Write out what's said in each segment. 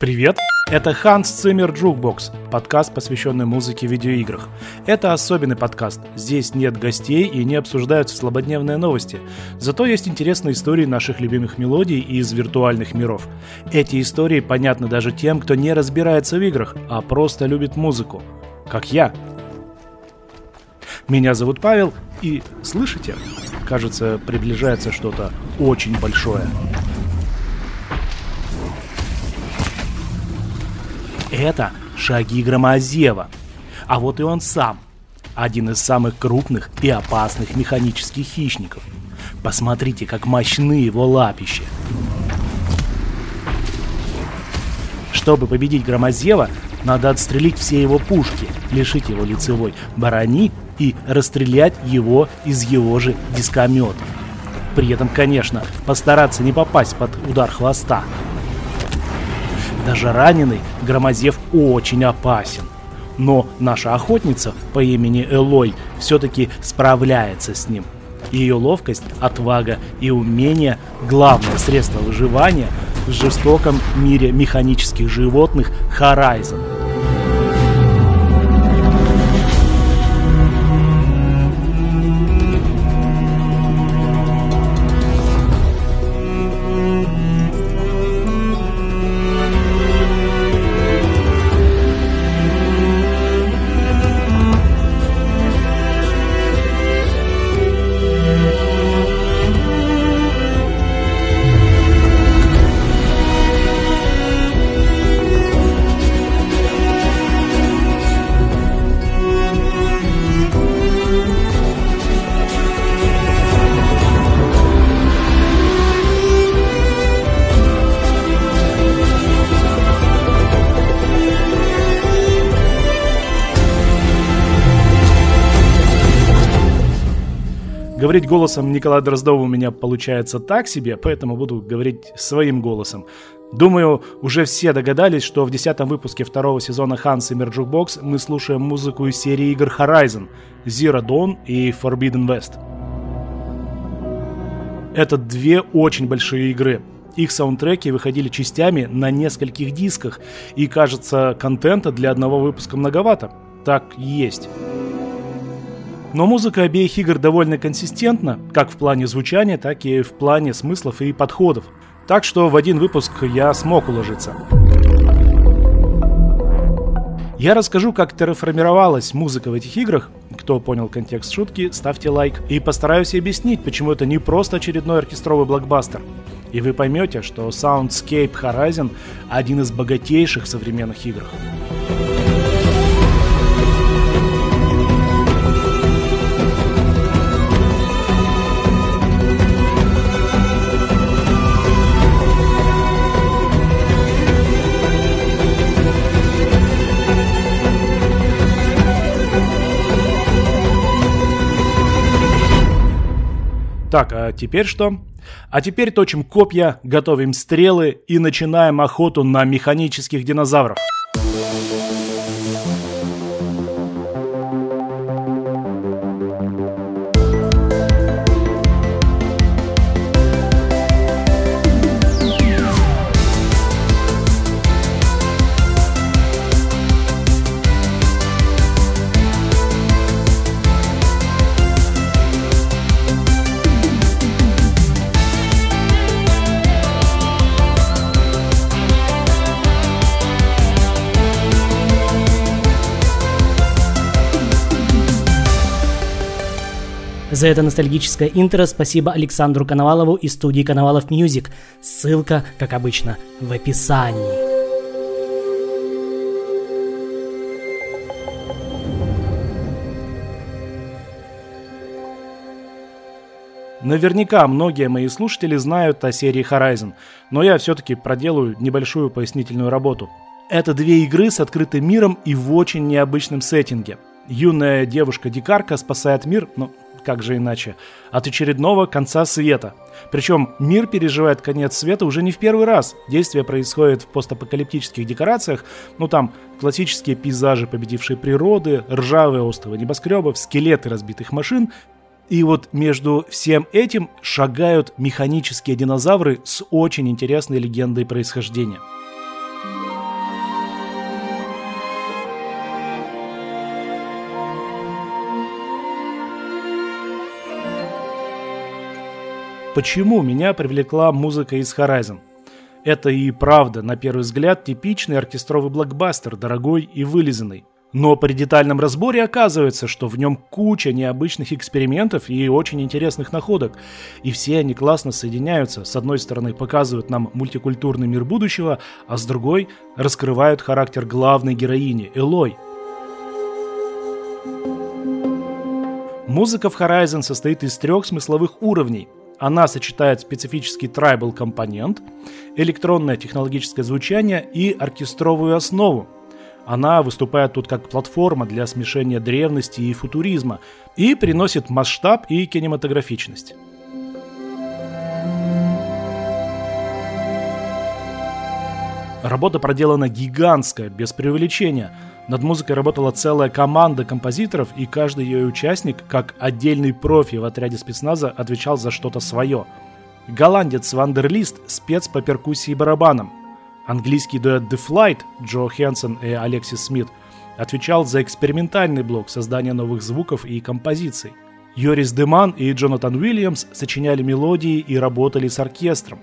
Привет! Это Hans Zimmer Jukebox, подкаст, посвященный музыке в видеоиграх. Это особенный подкаст. Здесь нет гостей и не обсуждаются слабодневные новости. Зато есть интересные истории наших любимых мелодий из виртуальных миров. Эти истории понятны даже тем, кто не разбирается в играх, а просто любит музыку. Как я. Меня зовут Павел, и слышите? Кажется, приближается что-то очень большое. Это шаги Громозева. А вот и он сам. Один из самых крупных и опасных механических хищников. Посмотрите, как мощны его лапища. Чтобы победить Громозева, надо отстрелить все его пушки, лишить его лицевой брони и расстрелять его из его же дискометов. При этом, конечно, постараться не попасть под удар хвоста. Даже раненый Громозев очень опасен. Но наша охотница по имени Элой все-таки справляется с ним. Ее ловкость, отвага и умение – главное средство выживания в жестоком мире механических животных Horizon. Говорить голосом Николая Дроздова у меня получается так себе, поэтому буду говорить своим голосом. Думаю, уже все догадались, что в десятом выпуске второго сезона Hans Zimmer Jukebox мы слушаем музыку из серии игр Horizon, Zero Dawn и Forbidden West. Это две очень большие игры. Их саундтреки выходили частями на нескольких дисках, и кажется, контента для одного выпуска многовато. Так и есть. Но музыка обеих игр довольно консистентна, как в плане звучания, так и в плане смыслов и подходов. Так что в один выпуск я смог уложиться. Я расскажу, как терраформировалась музыка в этих играх. Кто понял контекст шутки, ставьте лайк. И постараюсь объяснить, почему это не просто очередной оркестровый блокбастер. И вы поймете, что Soundscape Horizon один из богатейших в современных играх. Так, а теперь что? А теперь точим копья, готовим стрелы и начинаем охоту на механических динозавров. За это ностальгическое интро спасибо Александру Коновалову и студии Konovalov Music. Ссылка, как обычно, в описании. Наверняка многие мои слушатели знают о серии Horizon, но я все-таки проделаю небольшую пояснительную работу. Это две игры с открытым миром и в очень необычном сеттинге. Юная девушка-дикарка спасает мир, ну, как же иначе, от очередного конца света. Причем мир переживает конец света уже не в первый раз. Действие происходит в постапокалиптических декорациях, ну там классические пейзажи победившей природы, ржавые островы небоскребов, скелеты разбитых машин. И вот между всем этим шагают механические динозавры с очень интересной легендой происхождения. Почему меня привлекла музыка из Horizon. Это и правда, на первый взгляд, типичный оркестровый блокбастер, дорогой и вылизанный. Но при детальном разборе оказывается, что в нем куча необычных экспериментов и очень интересных находок. И все они классно соединяются. С одной стороны показывают нам мультикультурный мир будущего, а с другой раскрывают характер главной героини Элой. Музыка в Horizon состоит из трех смысловых уровней. Она сочетает специфический трайбл компонент, электронное технологическое звучание и оркестровую основу, она выступает тут как платформа для смешения древности и футуризма и приносит масштаб и кинематографичность. Работа проделана гигантская, без преувеличения. Над музыкой работала целая команда композиторов, и каждый ее участник, как отдельный профи в отряде спецназа, отвечал за что-то свое. Голландец Вандерлист – спец по перкуссии и барабанам. Английский дуэт The Flight Джо Хенсон и Алексис Смит отвечал за экспериментальный блок создания новых звуков и композиций. Йорис Деман и Джонатан Уильямс сочиняли мелодии и работали с оркестром.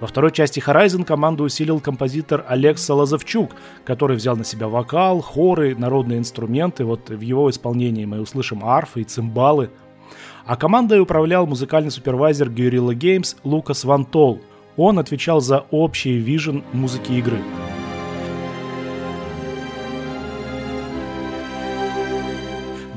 Во второй части Horizon команду усилил композитор Олег Солозовчук, который взял на себя вокал, хоры, народные инструменты. Вот в его исполнении мы услышим арфы и цимбалы. А командой управлял музыкальный супервайзер Guerrilla Games Лукас Ван Толл – он отвечал за общий вижен музыки игры.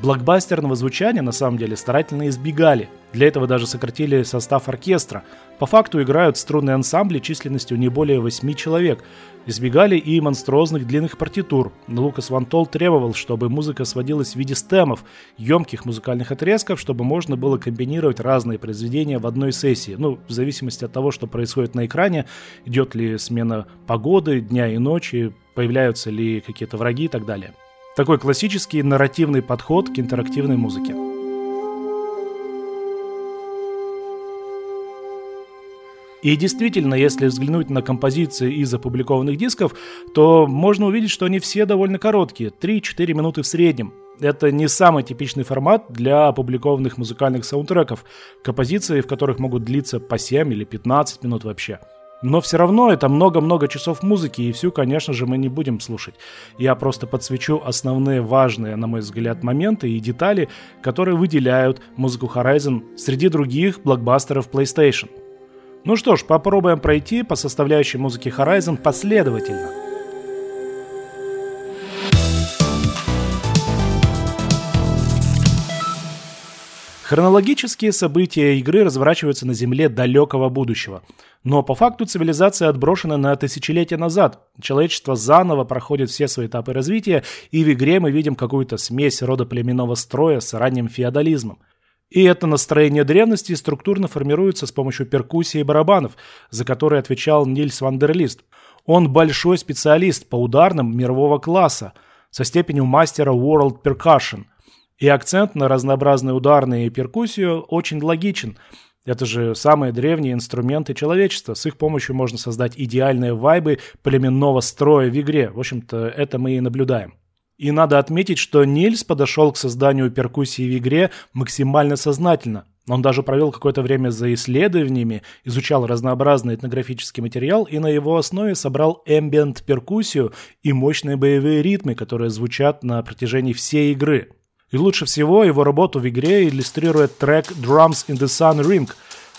Блокбастерного звучания на самом деле старательно избегали. Для этого даже сократили состав оркестра. По факту играют струнные ансамбли численностью не более 8 человек. Избегали и монструозных длинных партитур. Лукас Вантол требовал, чтобы музыка сводилась в виде стемов, емких музыкальных отрезков, чтобы можно было комбинировать разные произведения в одной сессии. Ну, в зависимости от того, что происходит на экране, идет ли смена погоды, дня и ночи, появляются ли какие-то враги и так далее. Такой классический нарративный подход к интерактивной музыке. И действительно, если взглянуть на композиции из опубликованных дисков, то можно увидеть, что они все довольно короткие, 3-4 минуты в среднем. Это не самый типичный формат для опубликованных музыкальных саундтреков, композиции, в которых могут длиться по 7 или 15 минут вообще. Но все равно это много-много часов музыки, и всю, конечно же, мы не будем слушать. Я просто подсвечу основные важные, на мой взгляд, моменты и детали, которые выделяют музыку Horizon среди других блокбастеров PlayStation. Ну что ж, попробуем пройти по составляющей музыки Horizon последовательно. Хронологические события игры разворачиваются на Земле далекого будущего. Но по факту цивилизация отброшена на тысячелетия назад. Человечество заново проходит все свои этапы развития, и в игре мы видим какую-то смесь рода племенного строя с ранним феодализмом. И это настроение древности структурно формируется с помощью перкуссии и барабанов, за которые отвечал Нильс Вандерлист. Он большой специалист по ударным мирового класса, со степенью мастера World Percussion. И акцент на разнообразные ударные и перкуссию очень логичен. Это же самые древние инструменты человечества. С их помощью можно создать идеальные вайбы племенного строя в игре. В общем-то, это мы и наблюдаем. И надо отметить, что Нильс подошел к созданию перкуссии в игре максимально сознательно. Он даже провел какое-то время за исследованиями, изучал разнообразный этнографический материал и на его основе собрал ambient перкуссию и мощные боевые ритмы, которые звучат на протяжении всей игры. И лучше всего его работу в игре иллюстрирует трек Drums in the Sun Ring.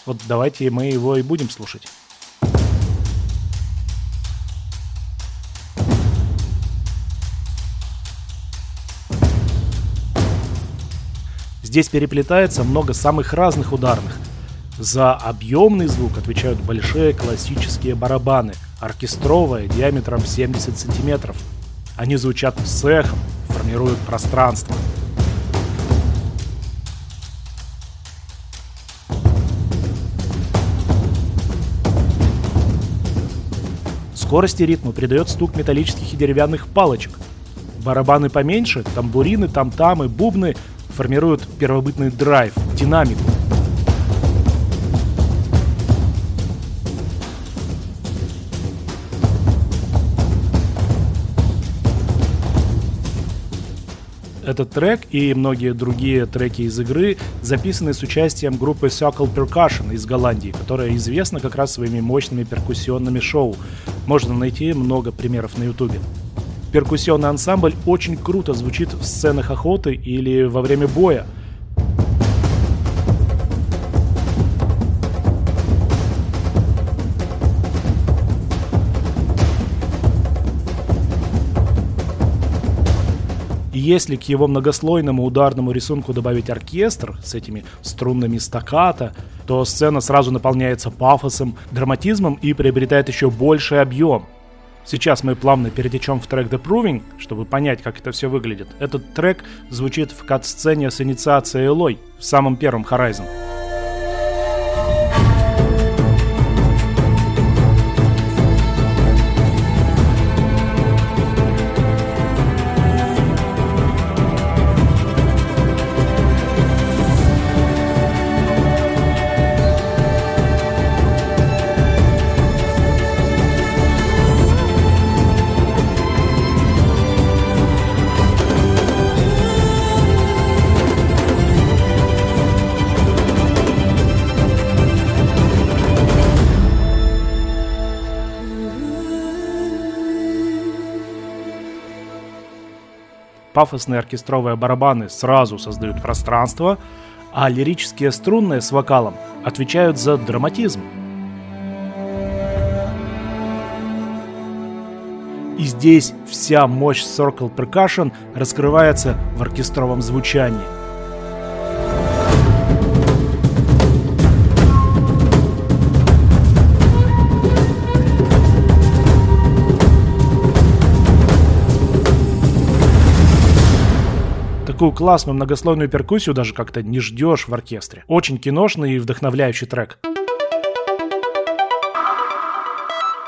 Вот давайте мы его и будем слушать. Здесь переплетается много самых разных ударных. За объемный звук отвечают большие классические барабаны, оркестровые диаметром 70 сантиметров. Они звучат с эхом, формируют пространство. Скорости ритма придает стук металлических и деревянных палочек. Барабаны поменьше, тамбурины, там-тамы, бубны формируют первобытный драйв, динамику. Этот трек и многие другие треки из игры записаны с участием группы Circle Percussion из Голландии, которая известна как раз своими мощными перкуссионными шоу. Можно найти много примеров на ютубе. Перкуссионный ансамбль очень круто звучит в сценах охоты или во время боя – если к его многослойному ударному рисунку добавить оркестр с этими струнными стаккато, то сцена сразу наполняется пафосом, драматизмом и приобретает еще больший объем. Сейчас мы плавно перетечем в трек The Proving, чтобы понять, как это все выглядит. Этот трек звучит в кат-сцене с инициацией Элой в самом первом Horizon. Пафосные оркестровые барабаны сразу создают пространство, а лирические струнные с вокалом отвечают за драматизм. И здесь вся мощь Circle Percussion раскрывается в оркестровом звучании – такую классную многослойную перкуссию даже как-то не ждешь в оркестре. Очень киношный и вдохновляющий трек.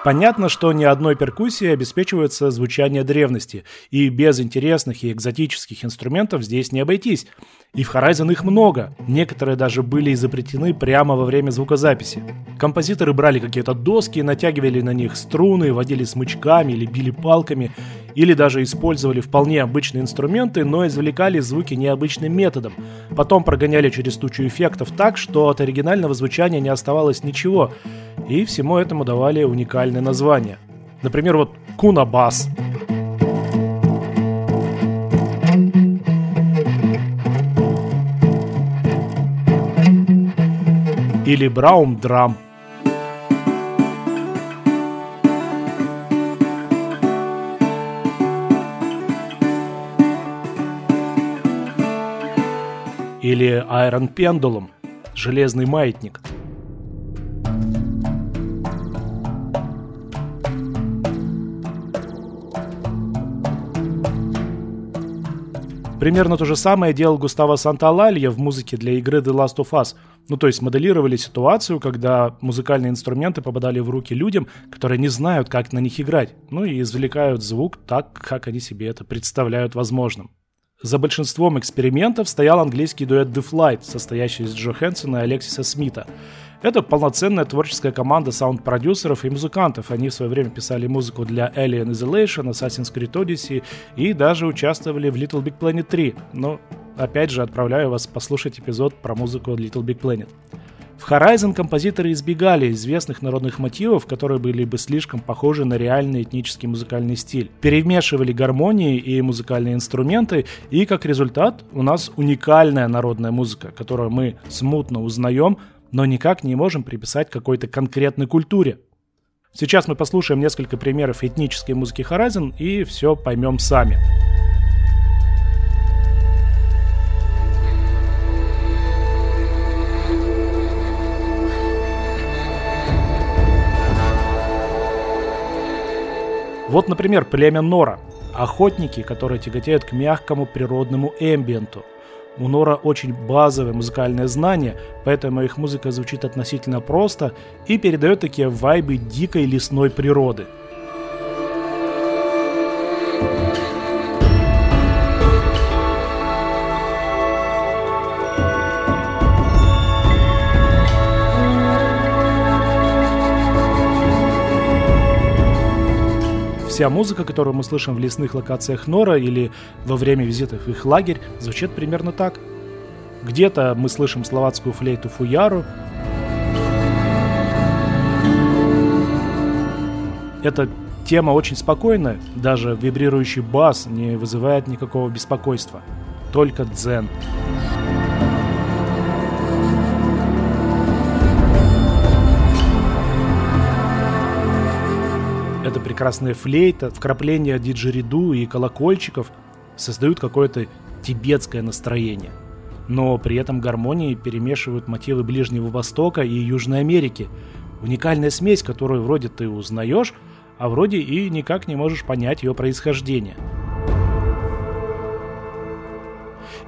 Понятно, что ни одной перкуссии обеспечивается звучание древности, и без интересных и экзотических инструментов здесь не обойтись. И в Horizon их много, некоторые даже были изобретены прямо во время звукозаписи. Композиторы брали какие-то доски, натягивали на них струны, водили смычками или били палками, или даже использовали вполне обычные инструменты, но извлекали звуки необычным методом. Потом прогоняли через тучу эффектов так, что от оригинального звучания не оставалось ничего, и всему этому давали уникальное название. Например, вот Кунабас. Или Браум Драм. Или Iron Pendulum, железный маятник – Примерно то же самое делал Густаво Санталалья в музыке для игры The Last of Us. Ну, то есть моделировали ситуацию, когда музыкальные инструменты попадали в руки людям, которые не знают, как на них играть, ну и извлекают звук так, как они себе это представляют возможным. За большинством экспериментов стоял английский дуэт The Flight, состоящий из Джо Хэнсона и Алексиса Смита. Это полноценная творческая команда саунд-продюсеров и музыкантов. Они в свое время писали музыку для Alien Isolation, Assassin's Creed Odyssey и даже участвовали в Little Big Planet 3. Но, опять же, отправляю вас послушать эпизод про музыку Little Big Planet. В Horizon композиторы избегали известных народных мотивов, которые были бы слишком похожи на реальный этнический музыкальный стиль. Перемешивали гармонии и музыкальные инструменты, и как результат у нас уникальная народная музыка, которую мы смутно узнаем, но никак не можем приписать какой-то конкретной культуре. Сейчас мы послушаем несколько примеров этнической музыки Horizon и все поймем сами. Вот, например, племя Нора. Охотники, которые тяготеют к мягкому природному эмбиенту – у Нора очень базовое музыкальное знание, поэтому их музыка звучит относительно просто и передает такие вайбы дикой лесной природы. Вся музыка, которую мы слышим в лесных локациях Нора или во время визитов в их лагерь, звучит примерно так. Где-то мы слышим словацкую флейту фуяру. Эта тема очень спокойная, даже вибрирующий бас не вызывает никакого беспокойства. Только дзен. Это прекрасная флейта, вкрапления диджериду и колокольчиков создают какое-то тибетское настроение. Но при этом гармонии перемешивают мотивы Ближнего Востока и Южной Америки. Уникальная смесь, которую вроде ты узнаешь, а вроде и никак не можешь понять ее происхождение.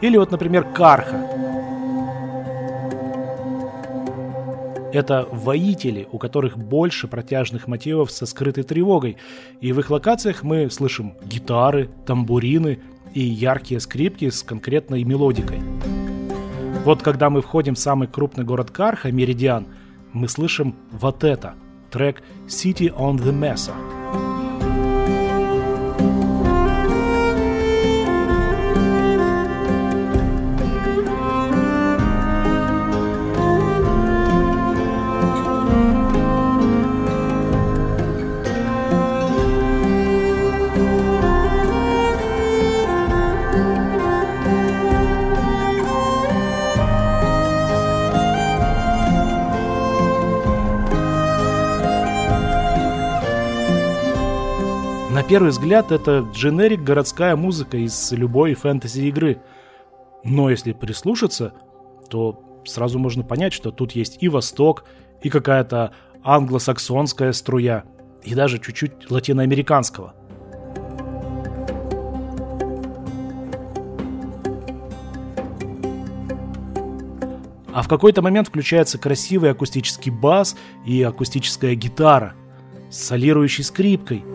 Или вот, например, карха. Это воители, у которых больше протяжных мотивов со скрытой тревогой. И в их локациях мы слышим гитары, тамбурины и яркие скрипки с конкретной мелодикой. Вот когда мы входим в самый крупный город Карха, Меридиан, мы слышим вот это, трек City on the Mesa. Первый взгляд это дженерик городская музыка из любой фэнтези игры. Но если прислушаться, то сразу можно понять, что тут есть и Восток, и какая-то англосаксонская струя, и даже чуть-чуть латиноамериканского. А в какой-то момент включается красивый акустический бас и акустическая гитара с солирующей скрипкой –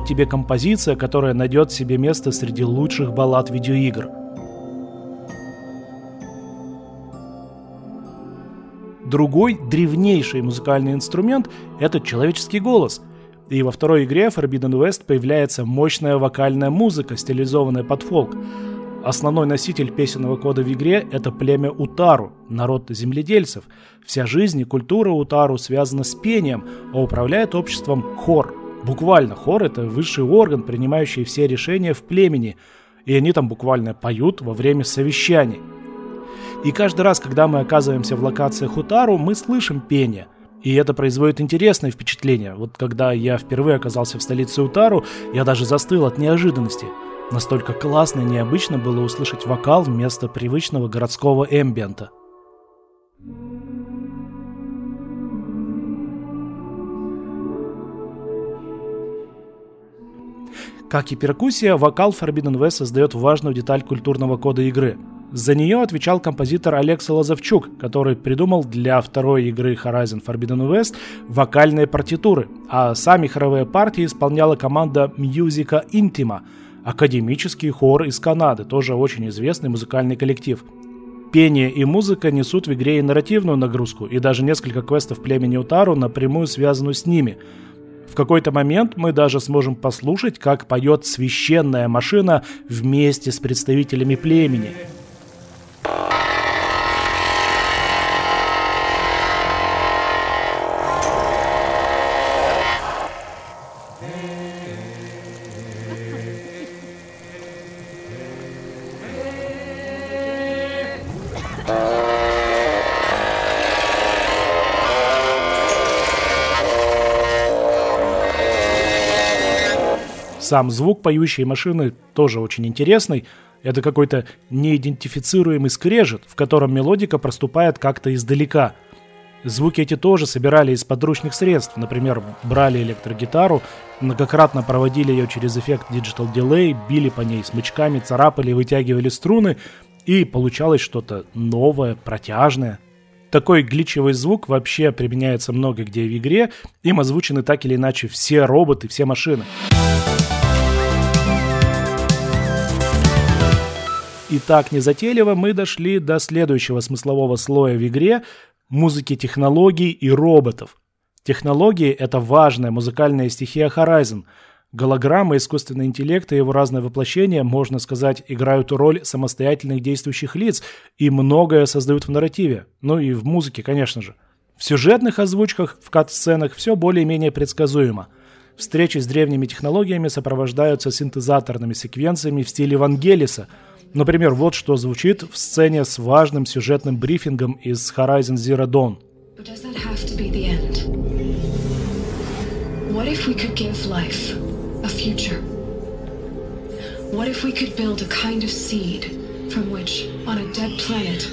вот тебе композиция, которая найдет себе место среди лучших баллад видеоигр. Другой, древнейший музыкальный инструмент – это человеческий голос. И во второй игре Forbidden West появляется мощная вокальная музыка, стилизованная под фолк. Основной носитель песенного кода в игре – это племя Утару, народ земледельцев. Вся жизнь и культура Утару связана с пением, а управляет обществом хор – Буквально хор — это высший орган, принимающий все решения в племени, и они там буквально поют во время совещаний. И каждый раз, когда мы оказываемся в локациях Утару, мы слышим пение. И это производит интересное впечатление. Вот когда я впервые оказался в столице Утару, я даже застыл от неожиданности. Настолько классно и необычно было услышать вокал вместо привычного городского эмбиента. Как и перкуссия, вокал Forbidden West создает важную деталь культурного кода игры. За нее отвечал композитор Алекса Лозовчук, который придумал для второй игры Horizon Forbidden West вокальные партитуры, а сами хоровые партии исполняла команда Musica Intima, академический хор из Канады, тоже очень известный музыкальный коллектив. Пение и музыка несут в игре и нарративную нагрузку, и даже несколько квестов племени Утару напрямую связаны с ними – в какой-то момент мы даже сможем послушать, как поет священная машина вместе с представителями племени. Сам звук поющей машины тоже очень интересный. Это какой-то неидентифицируемый скрежет, в котором мелодика проступает как-то издалека. Звуки эти тоже собирали из подручных средств. Например, брали электрогитару, многократно проводили ее через эффект Digital Delay, били по ней смычками, царапали, вытягивали струны, и получалось что-то новое, протяжное. Такой гличевый звук вообще применяется много где в игре, им озвучены так или иначе все роботы, все машины. И так незатейливо мы дошли до следующего смыслового слоя в игре – музыки технологий и роботов. Технологии – это важная музыкальная стихия Horizon – Голограмма, искусственный интеллект и его разные воплощения, можно сказать, играют роль самостоятельных действующих лиц и многое создают в нарративе. Ну и в музыке, конечно же. В сюжетных озвучках, в кат-сценах все более-менее предсказуемо. Встречи с древними технологиями сопровождаются синтезаторными секвенциями в стиле Вангелиса. Например, вот что звучит в сцене с важным сюжетным брифингом из Horizon Zero Dawn. What if we could give life a future? What if we could build a kind of seed from which, on a dead planet,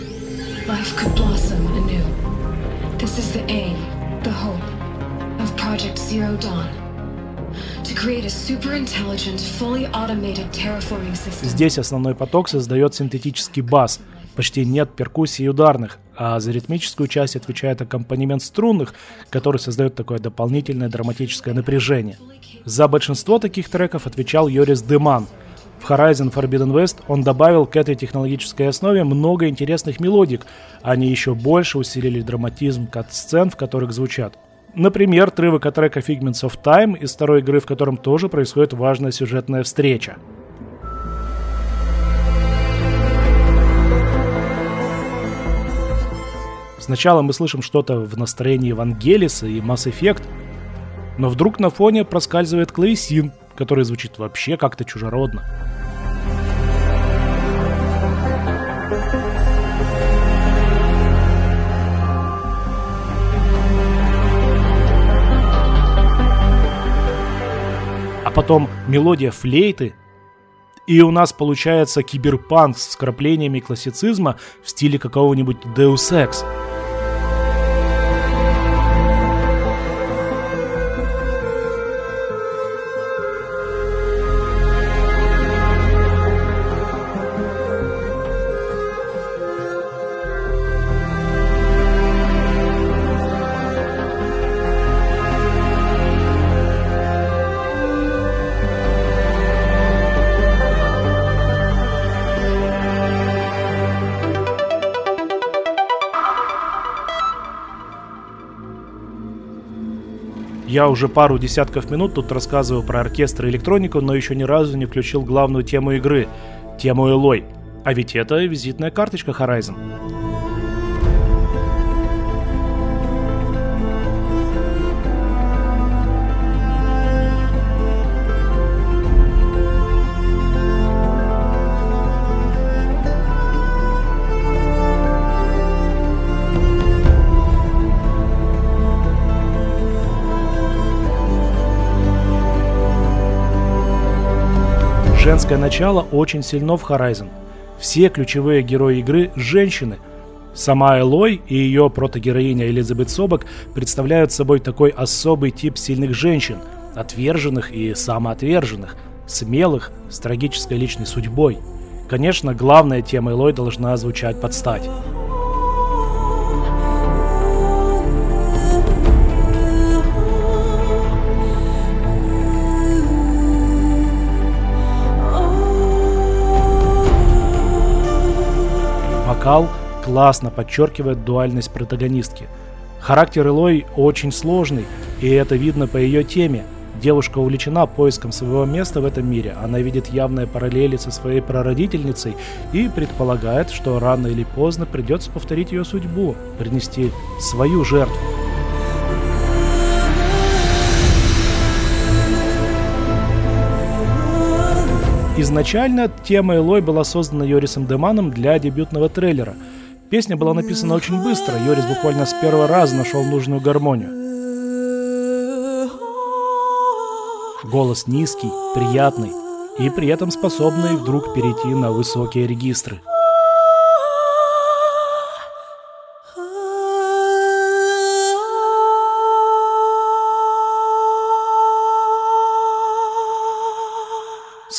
life could blossom anew? This is the aim, the hope, of Project Zero Dawn. Здесь основной поток создает синтетический бас. Почти нет перкуссий и ударных, а за ритмическую часть отвечает аккомпанемент струнных, который создает такое дополнительное драматическое напряжение. За большинство таких треков отвечал Йорис Деман. В Horizon Forbidden West он добавил к этой технологической основе много интересных мелодик. Они еще больше усилили драматизм кат-сцен, в которых звучат. Например, отрывок от трека Figments of Time из второй игры, в котором тоже происходит важная сюжетная встреча. Сначала мы слышим что-то в настроении Вангелиса и Mass Effect, но вдруг на фоне проскальзывает клавесин, который звучит вообще как-то чужеродно. Потом мелодия флейты, и у нас получается киберпанк с вкраплениями классицизма в стиле какого-нибудь Deus Ex. Я уже пару десятков минут тут рассказываю про оркестр и электронику, но еще ни разу не включил главную тему игры – тему Элой. А ведь это визитная карточка Horizon. Женское начало очень сильно в Horizon. Все ключевые герои игры – женщины. Сама Элой и ее протогероиня Элизабет Собак представляют собой такой особый тип сильных женщин, отверженных и самоотверженных, смелых, с трагической личной судьбой. Конечно, главная тема Элой должна звучать под стать. Вокал классно подчеркивает дуальность протагонистки. Характер Элой очень сложный, и это видно по ее теме. Девушка увлечена поиском своего места в этом мире, она видит явные параллели со своей прародительницей и предполагает, что рано или поздно придется повторить ее судьбу, принести свою жертву. Изначально тема Элой была создана Йорисом Деманом для дебютного трейлера. Песня была написана очень быстро, Йорис буквально с первого раза нашел нужную гармонию. Голос низкий, приятный и при этом способный вдруг перейти на высокие регистры.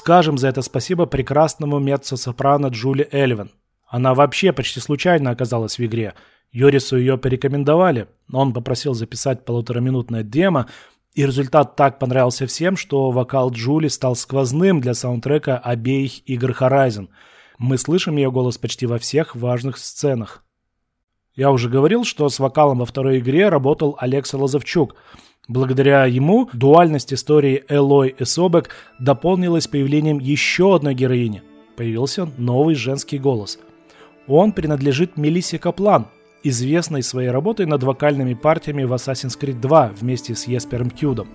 Скажем за это спасибо прекрасному меццо-сопрано Джули Эльвен. Она вообще почти случайно оказалась в игре. Йорису ее порекомендовали, но он попросил записать полутораминутное демо, и результат так понравился всем, что вокал Джули стал сквозным для саундтрека обеих игр Horizon. Мы слышим ее голос почти во всех важных сценах. Я уже говорил, что с вокалом во второй игре работал Алекса Лозовчук – Благодаря ему дуальность истории Элой и Собек дополнилась появлением еще одной героини. Появился новый женский голос. Он принадлежит Мелиссе Каплан, известной своей работой над вокальными партиями в Assassin's Creed 2 вместе с Еспером Кьюдом.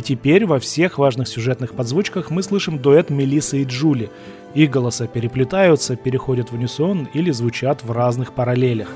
И теперь во всех важных сюжетных подзвучках мы слышим дуэт Мелисы и Джули. Их голоса переплетаются, переходят в унисон или звучат в разных параллелях.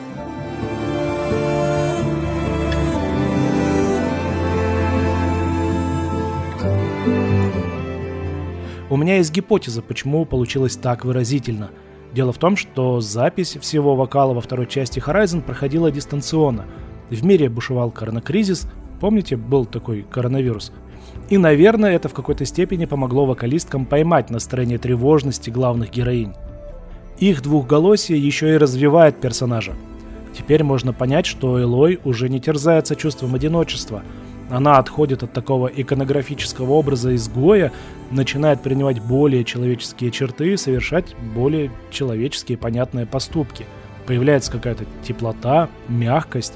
У меня есть гипотеза, почему получилось так выразительно. Дело в том, что запись всего вокала во второй части Horizon проходила дистанционно. В мире бушевал коронакризис, помните, был такой коронавирус – и, наверное, это в какой-то степени помогло вокалисткам поймать настроение тревожности главных героинь. Их двухголосие еще и развивает персонажа. Теперь можно понять, что Элой уже не терзается чувством одиночества. Она отходит от такого иконографического образа изгоя, начинает принимать более человеческие черты и совершать более человеческие понятные поступки. Появляется какая-то теплота, мягкость.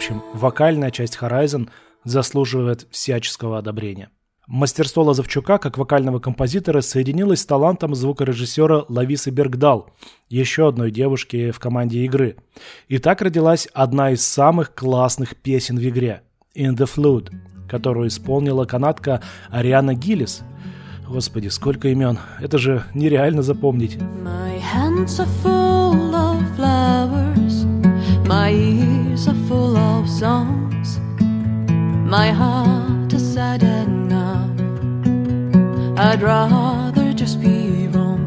Общем, вокальная часть Horizon заслуживает всяческого одобрения. Мастерство Лазовчука как вокального композитора соединилось с талантом звукорежиссера Лависы Бергдал, еще одной девушки в команде игры. И так родилась одна из самых классных песен в игре «In the Flood», которую исполнила канадка Ариана Гиллис. Господи, сколько имен, это же нереально запомнить. Songs. My heart is sad enough. I'd rather just be wrong.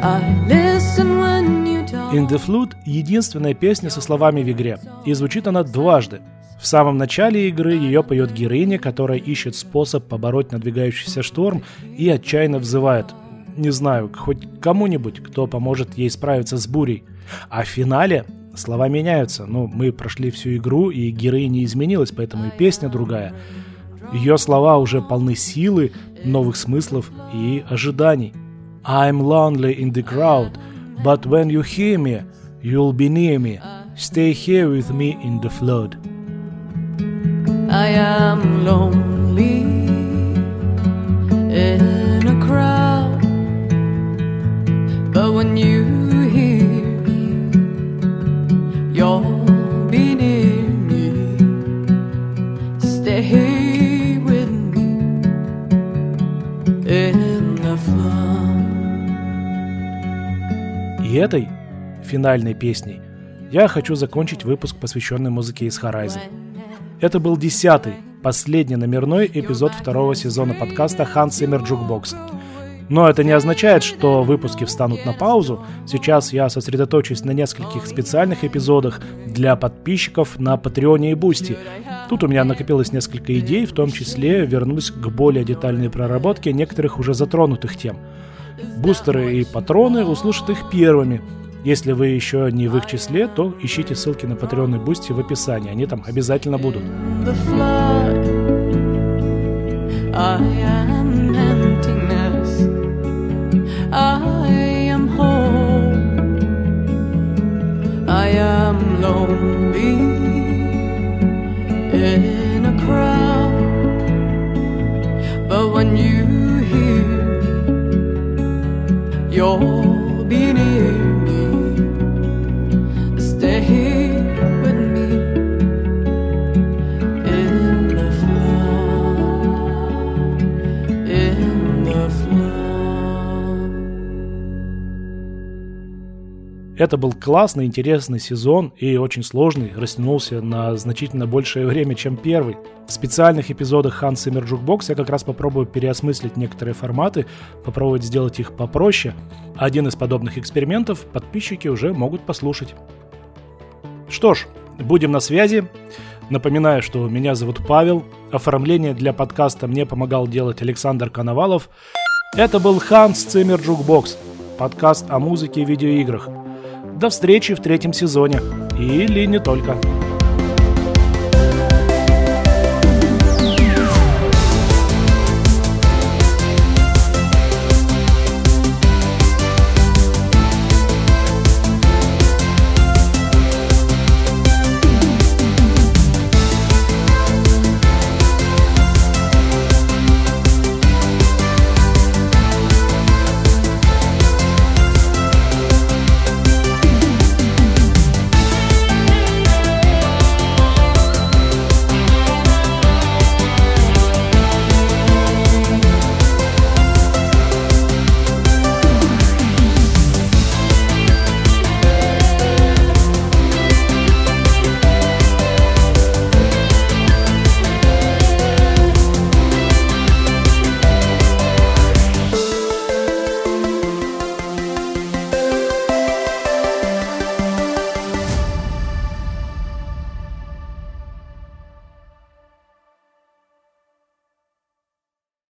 I listen when you talk. In the Flood — единственная песня со словами в игре, и звучит она дважды. В самом начале игры ее поет героиня, которая ищет способ побороть надвигающийся шторм и отчаянно взывает не знаю, хоть кому-нибудь, кто поможет ей справиться с бурей. А в финале слова меняются. Ну, мы прошли всю игру, и героиня изменилась, поэтому и песня другая. Ее слова уже полны силы, новых смыслов и ожиданий. I'm lonely in the crowd, but when you hear me, you'll be near me. Stay here with me in the flood. I am lonely in a crowd, but when you этой финальной песней я хочу закончить выпуск, посвященный музыке из Horizon. Это был десятый, последний номерной эпизод второго сезона подкаста Hans Zimmer Jukebox. Но это не означает, что выпуски встанут на паузу. Сейчас я сосредоточусь на нескольких специальных эпизодах для подписчиков на Патреоне и Boosty. Тут у меня накопилось несколько идей, в том числе вернусь к более детальной проработке некоторых уже затронутых тем. Бустеры и патроны услышат их первыми. Если вы еще не в их числе, то ищите ссылки на Patreon и Boosty в описании. Они там обязательно будут. I am I am lonely in a crowd. But when you hear me, Это был классный, интересный сезон и очень сложный, растянулся на значительно большее время, чем первый. В специальных эпизодах Hans Zimmer Jukebox я как раз попробую переосмыслить некоторые форматы, попробовать сделать их попроще. Один из подобных экспериментов подписчики уже могут послушать. Что ж, будем на связи. Напоминаю, что меня зовут Павел. Оформление для подкаста мне помогал делать Александр Коновалов. Это был Hans Zimmer Jukebox, подкаст о музыке и видеоиграх. До встречи в третьем сезоне. Или не только.